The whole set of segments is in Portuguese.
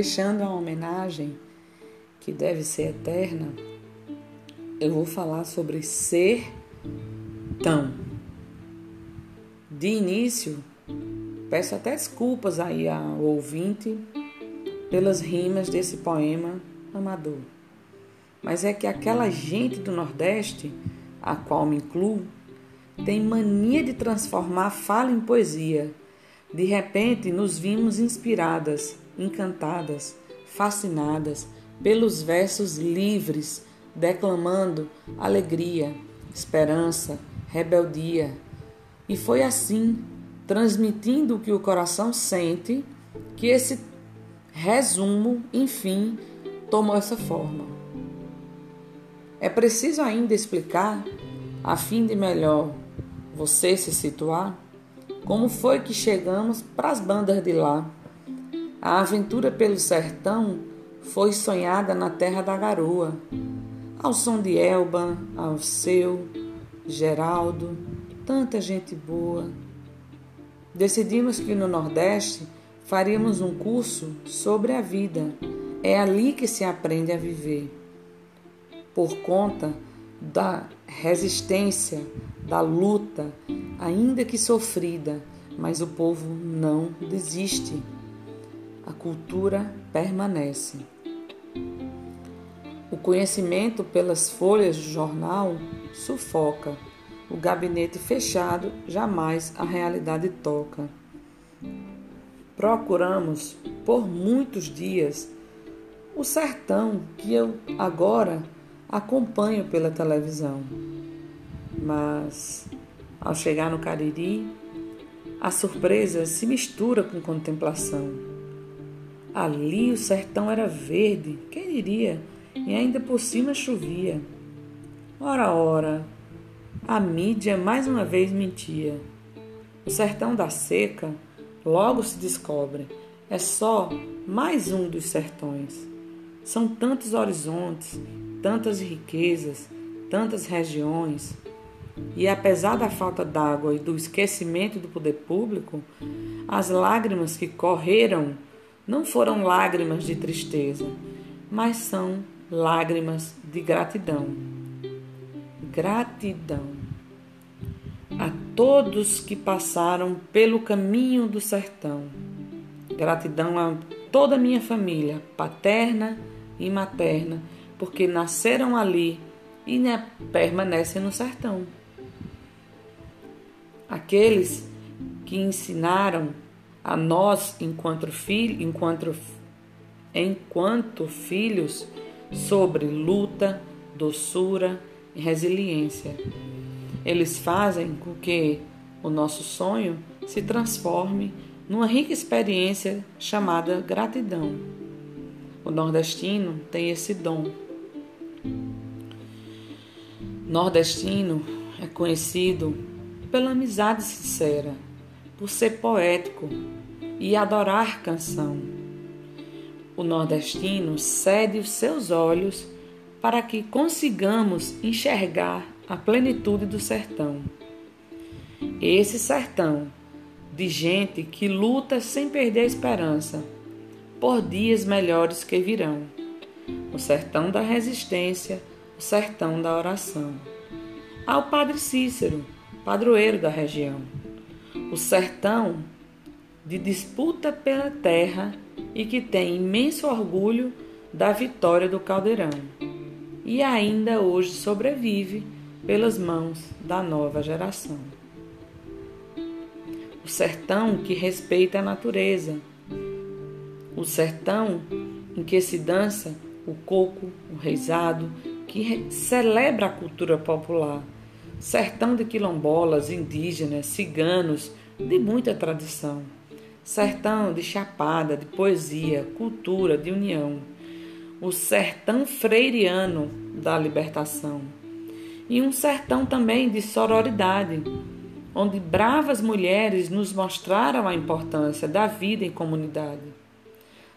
fechando a homenagem que deve ser eterna, eu vou falar sobre ser tão. De início, peço até desculpas aí ao ouvinte pelas rimas desse poema amador. Mas é que aquela gente do Nordeste, a qual me incluo, tem mania de transformar fala em poesia. De repente, nos vimos inspiradas, encantadas, fascinadas pelos versos livres, declamando alegria, esperança, rebeldia. E foi assim, transmitindo o que o coração sente, que esse resumo, enfim, tomou essa forma. É preciso ainda explicar, a fim de melhor você se situar, como foi que chegamos para as bandas de lá. A aventura pelo sertão foi sonhada na terra da garoa, ao som de Elba, ao seu, Geraldo, tanta gente boa. Decidimos que no Nordeste faríamos um curso sobre a vida. É ali que se aprende a viver. Por conta da resistência, da luta, ainda que sofrida, mas o povo não desiste. A cultura permanece. O conhecimento pelas folhas do jornal sufoca. O gabinete fechado jamais a realidade toca. Procuramos por muitos dias o sertão que eu agora acompanho pela televisão. Mas ao chegar no Cariri, a surpresa se mistura com contemplação. Ali o sertão era verde, quem diria, e ainda por cima chovia. Ora, ora, a mídia mais uma vez mentia. O sertão da seca logo se descobre, é só mais um dos sertões. São tantos horizontes, tantas riquezas, tantas regiões. E apesar da falta d'água e do esquecimento do poder público, as lágrimas que correram não foram lágrimas de tristeza, mas são lágrimas de gratidão. Gratidão a todos que passaram pelo caminho do sertão. Gratidão a toda a minha família, paterna e materna, porque nasceram ali e né, permanecem no sertão. Aqueles que ensinaram a nós, enquanto, filho, enquanto, enquanto filhos, sobre luta, doçura e resiliência. Eles fazem com que o nosso sonho se transforme numa rica experiência chamada gratidão. O nordestino tem esse dom Nordestino é conhecido pela amizade sincera, por ser poético e adorar canção. O nordestino cede os seus olhos para que consigamos enxergar a plenitude do sertão. Esse sertão de gente que luta sem perder a esperança por dias melhores que virão. O sertão da resistência o sertão da oração. Ao Padre Cícero, padroeiro da região. O sertão de disputa pela terra e que tem imenso orgulho da vitória do caldeirão. E ainda hoje sobrevive pelas mãos da nova geração. O sertão que respeita a natureza. O sertão em que se dança o coco, o reisado que celebra a cultura popular. Sertão de quilombolas, indígenas, ciganos, de muita tradição. Sertão de chapada, de poesia, cultura, de união. O sertão freiriano da libertação. E um sertão também de sororidade, onde bravas mulheres nos mostraram a importância da vida em comunidade,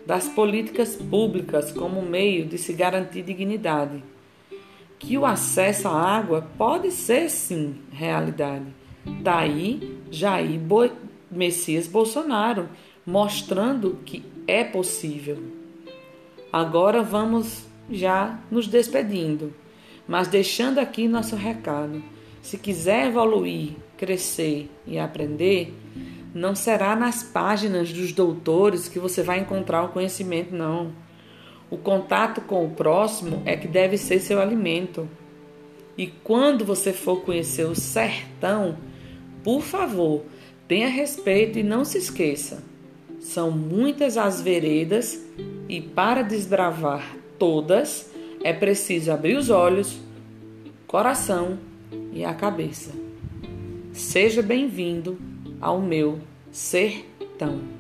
das políticas públicas como meio de se garantir dignidade que o acesso à água pode ser sim realidade. Daí Jair Bo Messias Bolsonaro mostrando que é possível. Agora vamos já nos despedindo, mas deixando aqui nosso recado. Se quiser evoluir, crescer e aprender, não será nas páginas dos doutores que você vai encontrar o conhecimento, não. O contato com o próximo é que deve ser seu alimento. E quando você for conhecer o sertão, por favor, tenha respeito e não se esqueça. São muitas as veredas e para desbravar todas é preciso abrir os olhos, coração e a cabeça. Seja bem-vindo ao meu sertão.